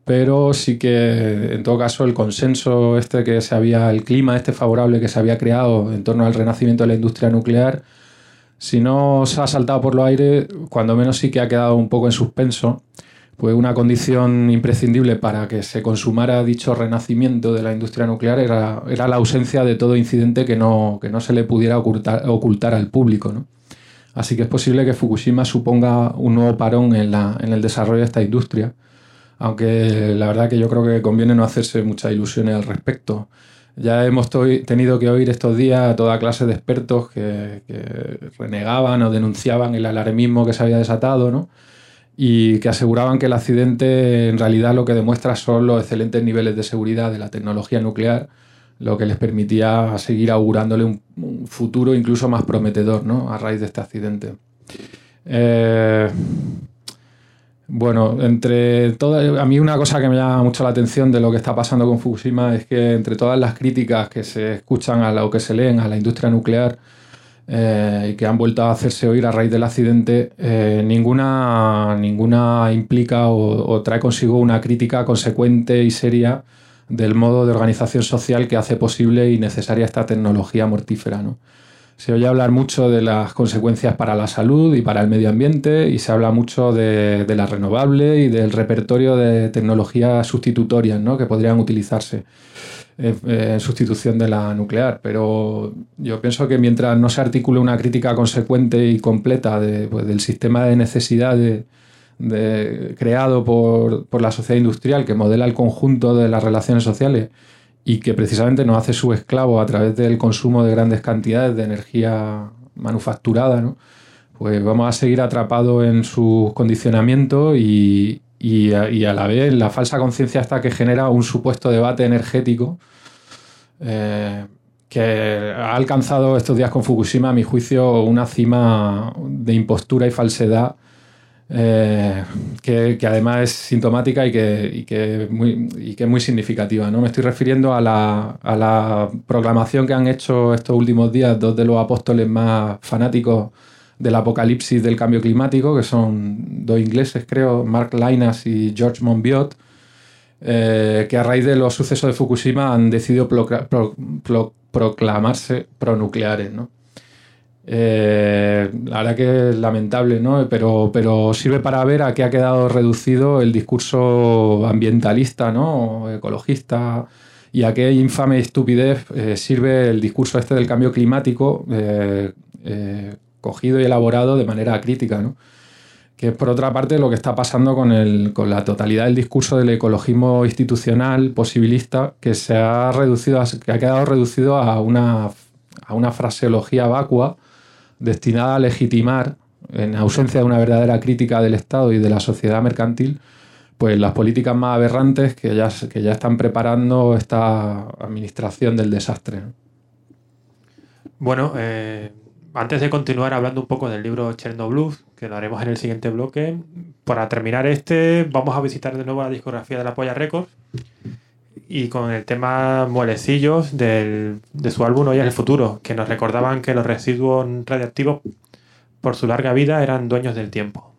pero sí que en todo caso el consenso este que se había, el clima este favorable que se había creado en torno al renacimiento de la industria nuclear, si no se ha saltado por los aires, cuando menos sí que ha quedado un poco en suspenso, pues una condición imprescindible para que se consumara dicho renacimiento de la industria nuclear era, era la ausencia de todo incidente que no, que no se le pudiera ocultar, ocultar al público. ¿no? Así que es posible que Fukushima suponga un nuevo parón en, la, en el desarrollo de esta industria aunque la verdad que yo creo que conviene no hacerse muchas ilusiones al respecto. Ya hemos tenido que oír estos días a toda clase de expertos que, que, renegaban o denunciaban el alarmismo que se había desatado, ¿no? Y que aseguraban que el accidente en realidad lo que demuestra son los excelentes niveles de seguridad de la tecnología nuclear, lo que les permitía seguir augurándole un, futuro incluso más prometedor, ¿no? A raíz de este accidente. Eh, bueno, entre todas, a mí una cosa que me llama mucho la atención de lo que está pasando con Fukushima es que entre todas las críticas que se escuchan a lo que se leen a la industria nuclear eh, y que han vuelto a hacerse oír a raíz del accidente, eh, ninguna, ninguna implica o, o trae consigo una crítica consecuente y seria del modo de organización social que hace posible y necesaria esta tecnología mortífera. ¿no? Se oye hablar mucho de las consecuencias para la salud y para el medio ambiente y se habla mucho de, de la renovable y del repertorio de tecnologías sustitutorias ¿no? que podrían utilizarse en sustitución de la nuclear. Pero yo pienso que mientras no se articule una crítica consecuente y completa pues, del sistema de necesidad de, creado por, por la sociedad industrial que modela el conjunto de las relaciones sociales, y que precisamente nos hace su esclavo a través del consumo de grandes cantidades de energía manufacturada, pues vamos a seguir atrapados en sus condicionamientos y, y, a, y, a, la vez la falsa conciencia esta que genera un supuesto debate energético eh, que ha alcanzado estos días con Fukushima, a mi juicio, una cima de impostura y falsedad eh, que, que, además es sintomática y que, y que, muy, y que es muy significativa. ¿no? Me estoy refiriendo a la, a la proclamación que han hecho estos últimos días dos de los apóstoles más fanáticos del apocalipsis del cambio climático, que son dos ingleses, creo, Mark Linas y George Monbiot, eh, que a raíz de los sucesos de Fukushima han decidido pro, pro, pro, proclamarse pronucleares. ¿no? Eh, la verdad que es lamentable, ¿no? Pero, pero sirve para ver a qué ha quedado reducido el discurso ambientalista, ¿no? ecologista y a qué infame estupidez eh, sirve el discurso este del cambio climático cogido y elaborado de manera crítica, ¿no? que es por otra parte lo que está pasando con, el, con la totalidad del discurso del ecologismo institucional posibilista que se ha reducido, que ha quedado reducido a una, a una fraseología vacua destinada a legitimar, en ausencia de una verdadera crítica del Estado y de la sociedad mercantil, pues las políticas más aberrantes que ya, que ya están preparando esta administración del desastre. Bueno, eh, antes de continuar hablando un poco del libro Chernobyl, que lo haremos en el siguiente bloque, para terminar este, vamos a visitar de nuevo la discografía de la Polla Records y con el tema Muelecillos del, de su álbum Hoy es el futuro, que nos recordaban que los residuos radiactivos, por su larga vida, eran dueños del tiempo.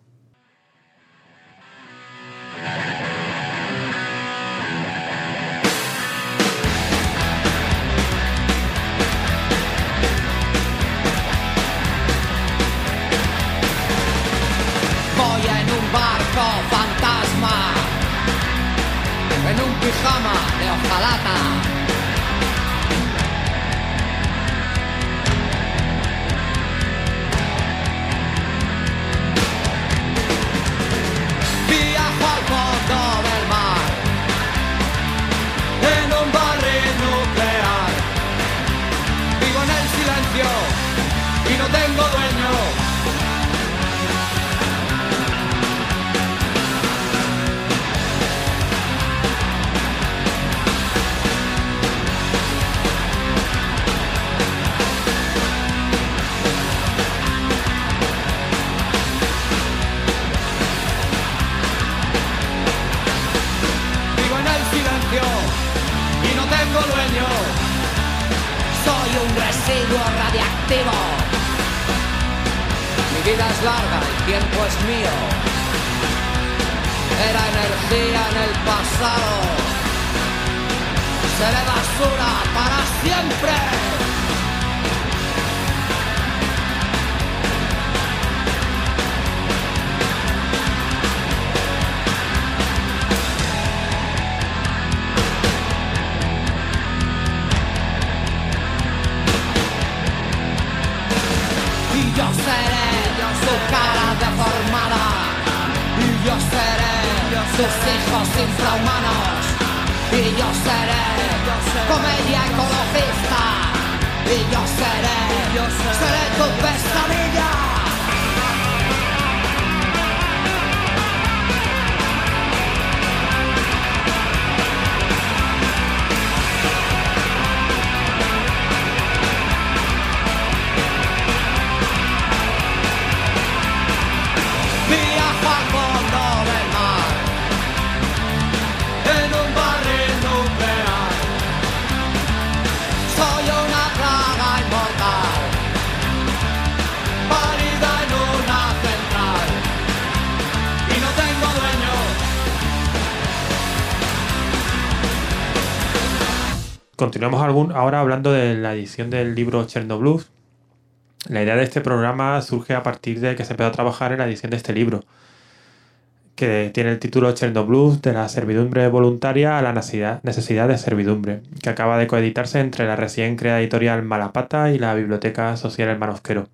Un residuo radiactivo. Mi vida es larga, el tiempo es mío. Era energía en el pasado. Seré basura para siempre. Seré sus hijos infrahumanos. Y yo seré comedia ecologista. Y yo seré, seré tu pesadilla. Viajo Continuamos ahora hablando de la edición del libro Chernobyl. La idea de este programa surge a partir de que se empezó a trabajar en la edición de este libro, que tiene el título Chernobyl de la servidumbre voluntaria a la necesidad, de servidumbre, que acaba de coeditarse entre la recién creada editorial Malapata y la Biblioteca Social El Manosquero.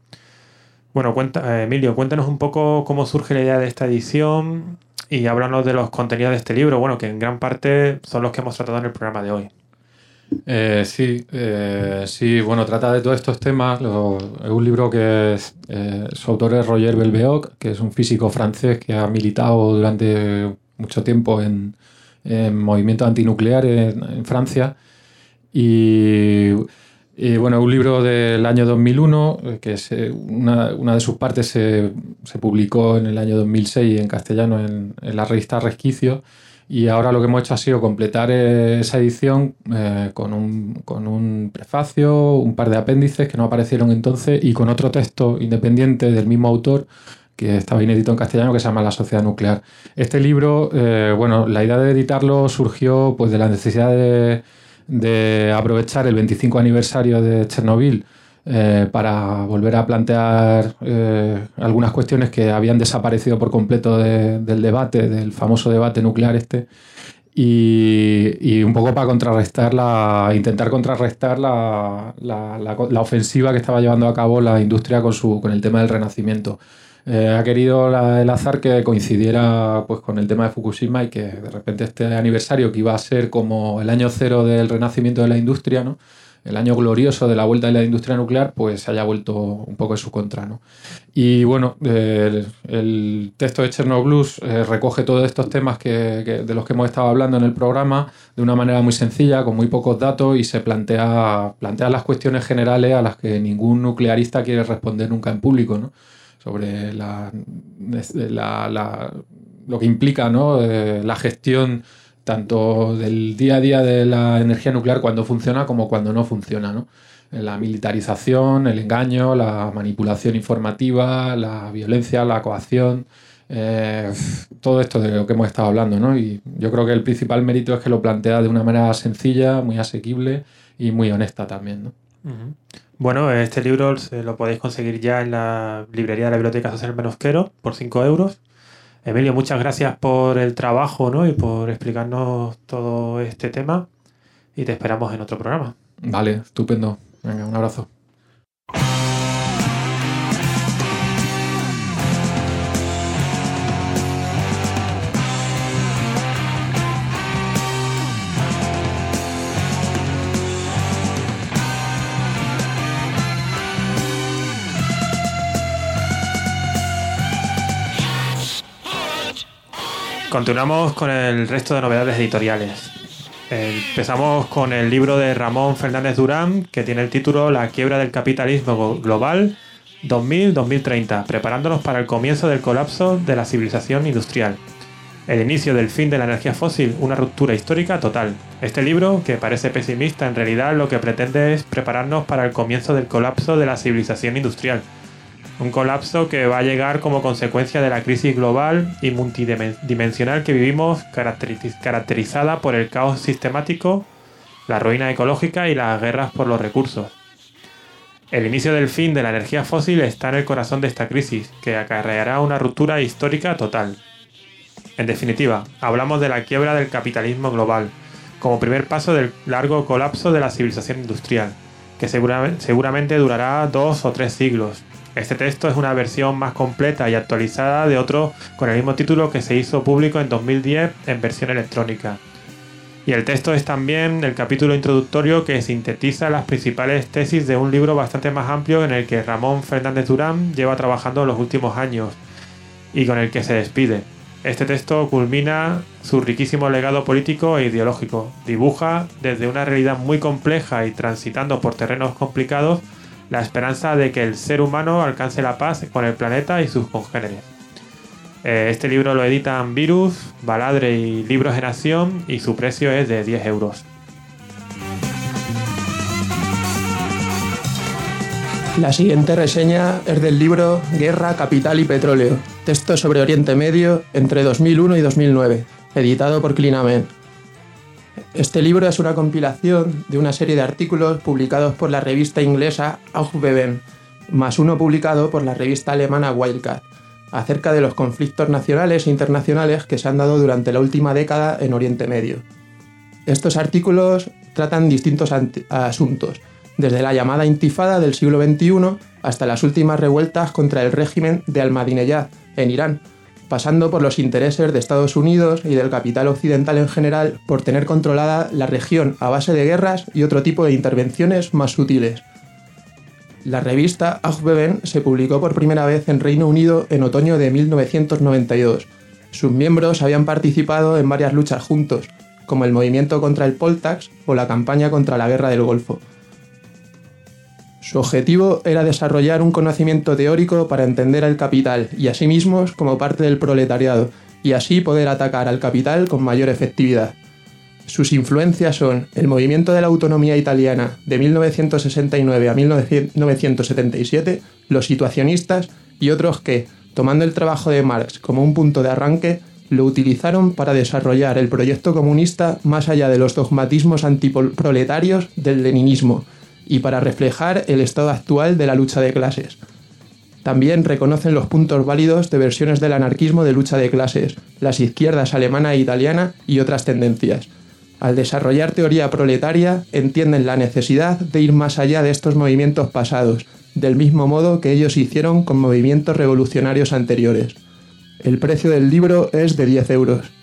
Bueno, eh, Emilio, cuéntanos un poco cómo surge la idea de esta edición y háblanos de los contenidos de este libro, bueno, que en gran parte son los que hemos tratado en el programa de hoy. Eh, sí, eh, sí, bueno, trata de todos estos temas. Lo- es un libro que es, eh, su autor es Roger Belbeoc, que es un físico francés que ha militado durante mucho tiempo en, en movimientos antinucleares en, en Francia. Y, Y bueno, un libro del año 2001, eh, que es, eh, una, una, de sus partes se, se, publicó en el año 2006 en castellano en, en, la revista Resquicio. Y ahora lo que hemos hecho ha sido completar esa edición eh, con, un, con, un, prefacio, un par de apéndices que no aparecieron entonces y con otro texto independiente del mismo autor que estaba inédito en castellano, que se llama La Sociedad Nuclear. Este libro, eh, bueno, la idea de editarlo surgió pues, de la necesidad de de aprovechar el 25 aniversario de Chernobyl eh, para volver a plantear eh, algunas cuestiones que habían desaparecido por completo de, del debate, del famoso debate nuclear este, y, y, un poco para contrarrestar la, intentar contrarrestar la, la, la, ofensiva que estaba llevando a cabo la industria con, su, con el tema del renacimiento. Eh, ha querido la, el azar que coincidiera pues, con el tema de Fukushima y que de repente este aniversario que iba a ser como el año cero del renacimiento de la industria, ¿no? El año glorioso de la vuelta de la industria nuclear, pues se haya vuelto un poco en su contra. ¿no? Y bueno, el, texto de Chernobyl eh, recoge todos estos temas que, de los que hemos estado hablando en el programa de una manera muy sencilla, con muy pocos datos, y se plantea, plantea las cuestiones generales a las que ningún nuclearista quiere responder nunca en público. ¿no? sobre la, lo que implica ¿no? eh, la gestión tanto del día a día de la energía nuclear cuando funciona como cuando no funciona. ¿no? La militarización, el engaño, la manipulación informativa, la violencia, la coacción. Eh, todo esto de lo que hemos estado hablando, ¿no? Y yo creo que el principal mérito es que lo plantea de una manera sencilla, muy asequible y muy honesta también, ¿no? Bueno, este libro lo podéis conseguir ya en la librería de la Biblioteca Social Menosquero por 5 euros. Emilio, muchas gracias por el trabajo ¿no? y por explicarnos todo este tema y te esperamos en otro programa. Vale, estupendo. Venga, un abrazo. Continuamos con el resto de novedades editoriales. Empezamos con el libro de Ramón Fernández Durán, que tiene el título La quiebra del capitalismo global 2000-2030, preparándonos para el comienzo del colapso de la civilización industrial. El inicio del fin de la energía fósil, una ruptura histórica total. Este libro, que parece pesimista, en realidad lo que pretende es prepararnos para el comienzo del colapso de la civilización industrial un colapso que va a llegar como consecuencia de la crisis global y multidimensional que vivimos, caracterizada por el caos sistemático, la ruina ecológica y las guerras por los recursos. El inicio del fin de la energía fósil está en el corazón de esta crisis, que acarreará una ruptura histórica total. En definitiva, hablamos de la quiebra del capitalismo global, como primer paso del largo colapso de la civilización industrial, que seguramente durará dos o tres siglos, este texto es una versión más completa y actualizada de otro con el mismo título que se hizo público en 2010 en versión electrónica. Y el texto es también el capítulo introductorio que sintetiza las principales tesis de un libro bastante más amplio en el que Ramón Fernández Durán lleva trabajando los últimos años y con el que se despide. Este texto culmina su riquísimo legado político e ideológico. Dibuja desde una realidad muy compleja y transitando por terrenos complicados la esperanza de que el ser humano alcance la paz con el planeta y sus congéneres. Eh, este libro lo editan Virus, Baladre y Libros de Nación y su precio es de 10 euros. La siguiente reseña es del libro Guerra, Capital y Petróleo, texto sobre Oriente Medio entre 2001 y 2009, editado por Clinamen. Este libro es una compilación de una serie de artículos publicados por la revista inglesa Aufbeben, más uno publicado por la revista alemana Wildcat, acerca de los conflictos nacionales e internacionales que se han dado durante la última década en Oriente Medio. Estos artículos tratan distintos asuntos, desde la llamada intifada del siglo XXI hasta las últimas revueltas contra el régimen de Ahmadinejad en Irán, pasando por los intereses de Estados Unidos y del capital occidental en general por tener controlada la región a base de guerras y otro tipo de intervenciones más sutiles. La revista Aufbeben se publicó por primera vez en Reino Unido en otoño de 1992. Sus miembros habían participado en varias luchas juntos, como el movimiento contra el Poltax o la campaña contra la Guerra del Golfo. Su objetivo era desarrollar un conocimiento teórico para entender al capital y a sí mismos como parte del proletariado, y así poder atacar al capital con mayor efectividad. Sus influencias son el movimiento de la autonomía italiana de 1969 a 1977, los situacionistas y otros que, tomando el trabajo de Marx como un punto de arranque, lo utilizaron para desarrollar el proyecto comunista más allá de los dogmatismos antiproletarios del leninismo y para reflejar el estado actual de la lucha de clases. También reconocen los puntos válidos de versiones del anarquismo de lucha de clases, las izquierdas alemana e italiana y otras tendencias. Al desarrollar teoría proletaria, entienden la necesidad de ir más allá de estos movimientos pasados, del mismo modo que ellos hicieron con movimientos revolucionarios anteriores. El precio del libro es de 10 euros.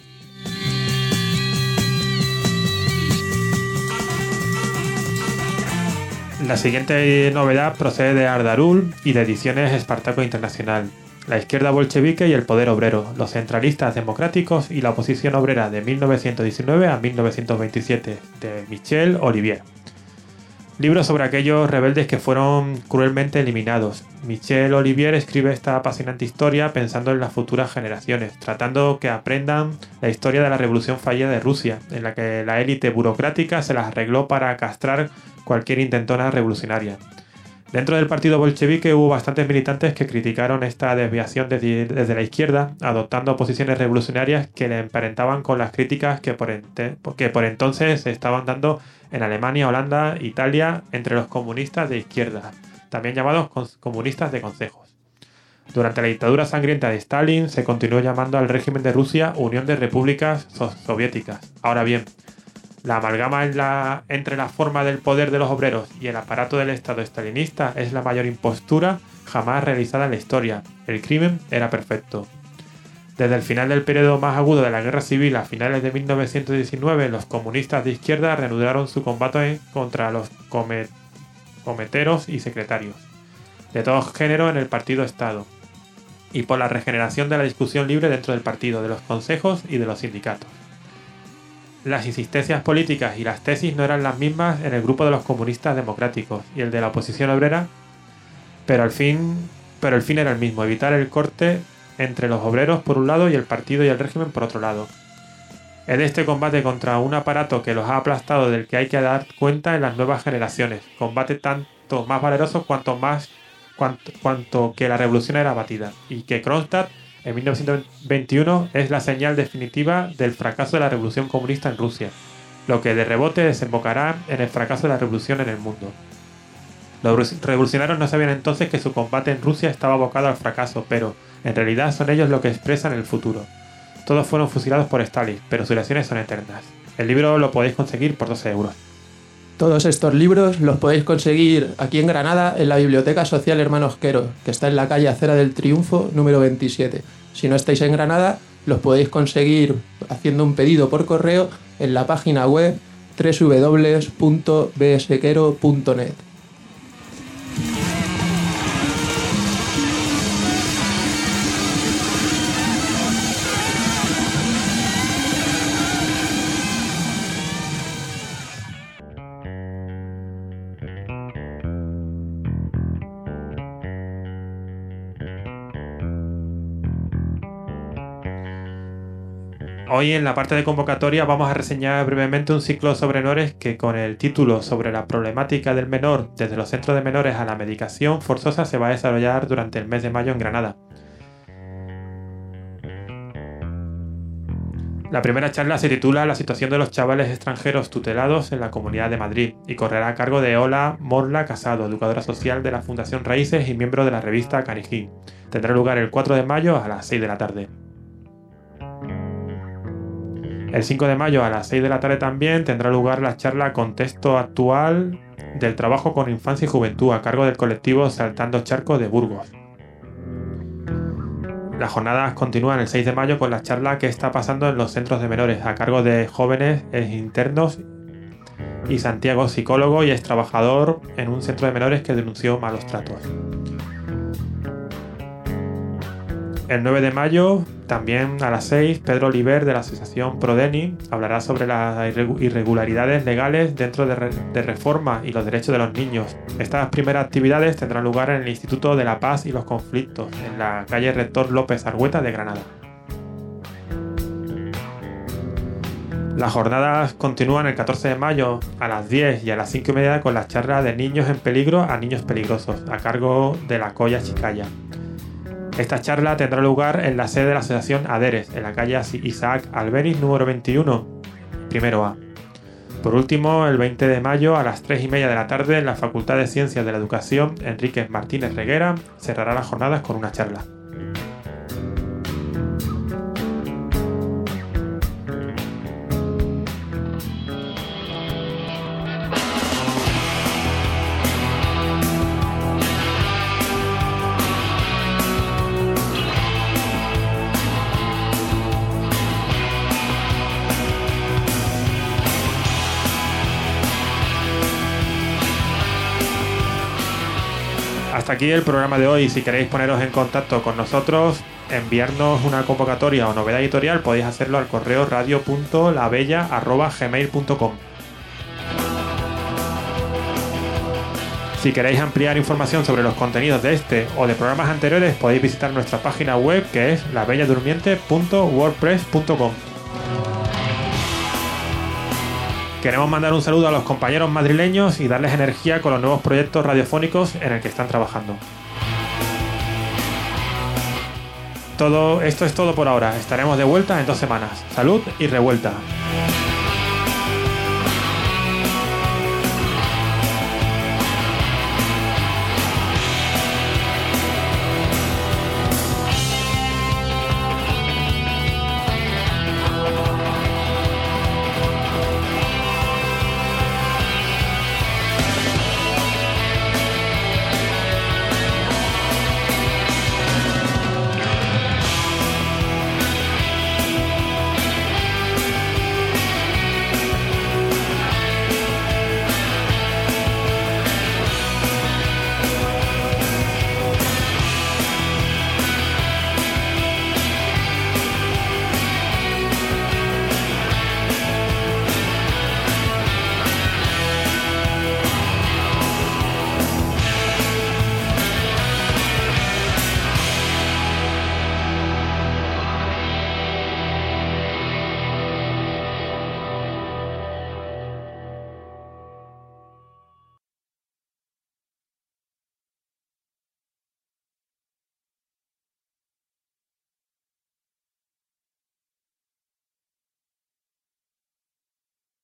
La siguiente novedad procede de Ardarul y de Ediciones Espartaco Internacional. La izquierda bolchevique y el poder obrero, los centralistas democráticos y la oposición obrera de 1919 a 1927, de Michel Olivier. Libro sobre aquellos rebeldes que fueron cruelmente eliminados. Michel Olivier escribe esta apasionante historia pensando en las futuras generaciones, tratando que aprendan la historia de la revolución fallida de Rusia, en la que la élite burocrática se las arregló para castrar cualquier intentona revolucionaria. Dentro del partido bolchevique hubo bastantes militantes que criticaron esta desviación desde, la izquierda, adoptando posiciones revolucionarias que le emparentaban con las críticas que por, que por entonces estaban dando en Alemania, Holanda, Italia, entre los comunistas de izquierda, también llamados comunistas de consejos. Durante la dictadura sangrienta de Stalin se continuó llamando al régimen de Rusia Unión de Repúblicas Soviéticas. Ahora bien, la amalgama entre la forma del poder de los obreros y el aparato del Estado estalinista es la mayor impostura jamás realizada en la historia. El crimen era perfecto. Desde el final del periodo más agudo de la guerra civil a finales de 1919, los comunistas de izquierda reanudaron su combate contra los cometeros y secretarios de todo género en el partido Estado y por la regeneración de la discusión libre dentro del partido, de los consejos y de los sindicatos. Las insistencias políticas y las tesis no eran las mismas en el grupo de los comunistas democráticos y el de la oposición obrera, pero al fin, pero el fin era el mismo, evitar el corte entre los obreros por un lado y el partido y el régimen por otro lado. Es este combate contra un aparato que los ha aplastado del que hay que dar cuenta en las nuevas generaciones, combate tanto más valeroso cuanto más cuanto, cuanto que la revolución era batida, y que Kronstadt en 1921 es la señal definitiva del fracaso de la revolución comunista en Rusia, lo que de rebote desembocará en el fracaso de la revolución en el mundo. Los revolucionarios no sabían entonces que su combate en Rusia estaba abocado al fracaso, pero en realidad son ellos los que expresan el futuro. Todos fueron fusilados por Stalin, pero sus lecciones son eternas. El libro lo podéis conseguir por 12 euros. Todos estos libros los podéis conseguir aquí en Granada en la Biblioteca Social Hermanos Quero, que está en la calle Acera del Triunfo número 27. Si no estáis en Granada, los podéis conseguir haciendo un pedido por correo en la página web www.bsquero.net. Hoy en la parte de convocatoria vamos a reseñar brevemente un ciclo sobre menores que con el título sobre la problemática del menor desde los centros de menores a la medicación forzosa se va a desarrollar durante el mes de mayo en Granada. La primera charla se titula La situación de los chavales extranjeros tutelados en la Comunidad de Madrid y correrá a cargo de Ola Morla Casado, educadora social de la Fundación Raíces y miembro de la revista Canijín. Tendrá lugar el 4 de mayo a las 6 de la tarde. El 5 de mayo a las 6 de la tarde también tendrá lugar la charla Contexto actual del trabajo con infancia y juventud a cargo del colectivo Saltando Charco de Burgos. Las jornadas continúan el 6 de mayo con la charla que está pasando en los centros de menores a cargo de jóvenes internos y Santiago, psicólogo y ex trabajador en un centro de menores que denunció malos tratos. El 9 de mayo También a las 6, Pedro Oliver de la Asociación Prodeni hablará sobre las irregularidades legales dentro de, de, reforma y los derechos de los niños. Estas primeras actividades tendrán lugar en el Instituto de la Paz y los Conflictos, en la calle Rector López Argüeta de Granada. Las jornadas continúan el 14 de mayo a las 10 y a las 5 y media con la charla de niños en peligro a niños peligrosos, a cargo de la Colla Chicaya. Esta charla tendrá lugar en la sede de la Asociación Aderes, en la calle Isaac Albeniz número 21, primero A. Por último, el 20 de mayo a las 3 y media de la tarde en la Facultad de Ciencias de la Educación Enrique Martínez Reguera cerrará las jornadas con una charla. Aquí el programa de hoy. Si queréis poneros en contacto con nosotros, enviarnos una convocatoria o novedad editorial, podéis hacerlo al correo radio.labella.gmail.com. Si queréis ampliar información sobre los contenidos de este o de programas anteriores, podéis visitar nuestra página web que es labelladurmiente.wordpress.com. Queremos mandar un saludo a los compañeros madrileños y darles energía con los nuevos proyectos radiofónicos en el que están trabajando. Todo esto es todo por ahora. Estaremos de vuelta en dos semanas. Salud y revuelta.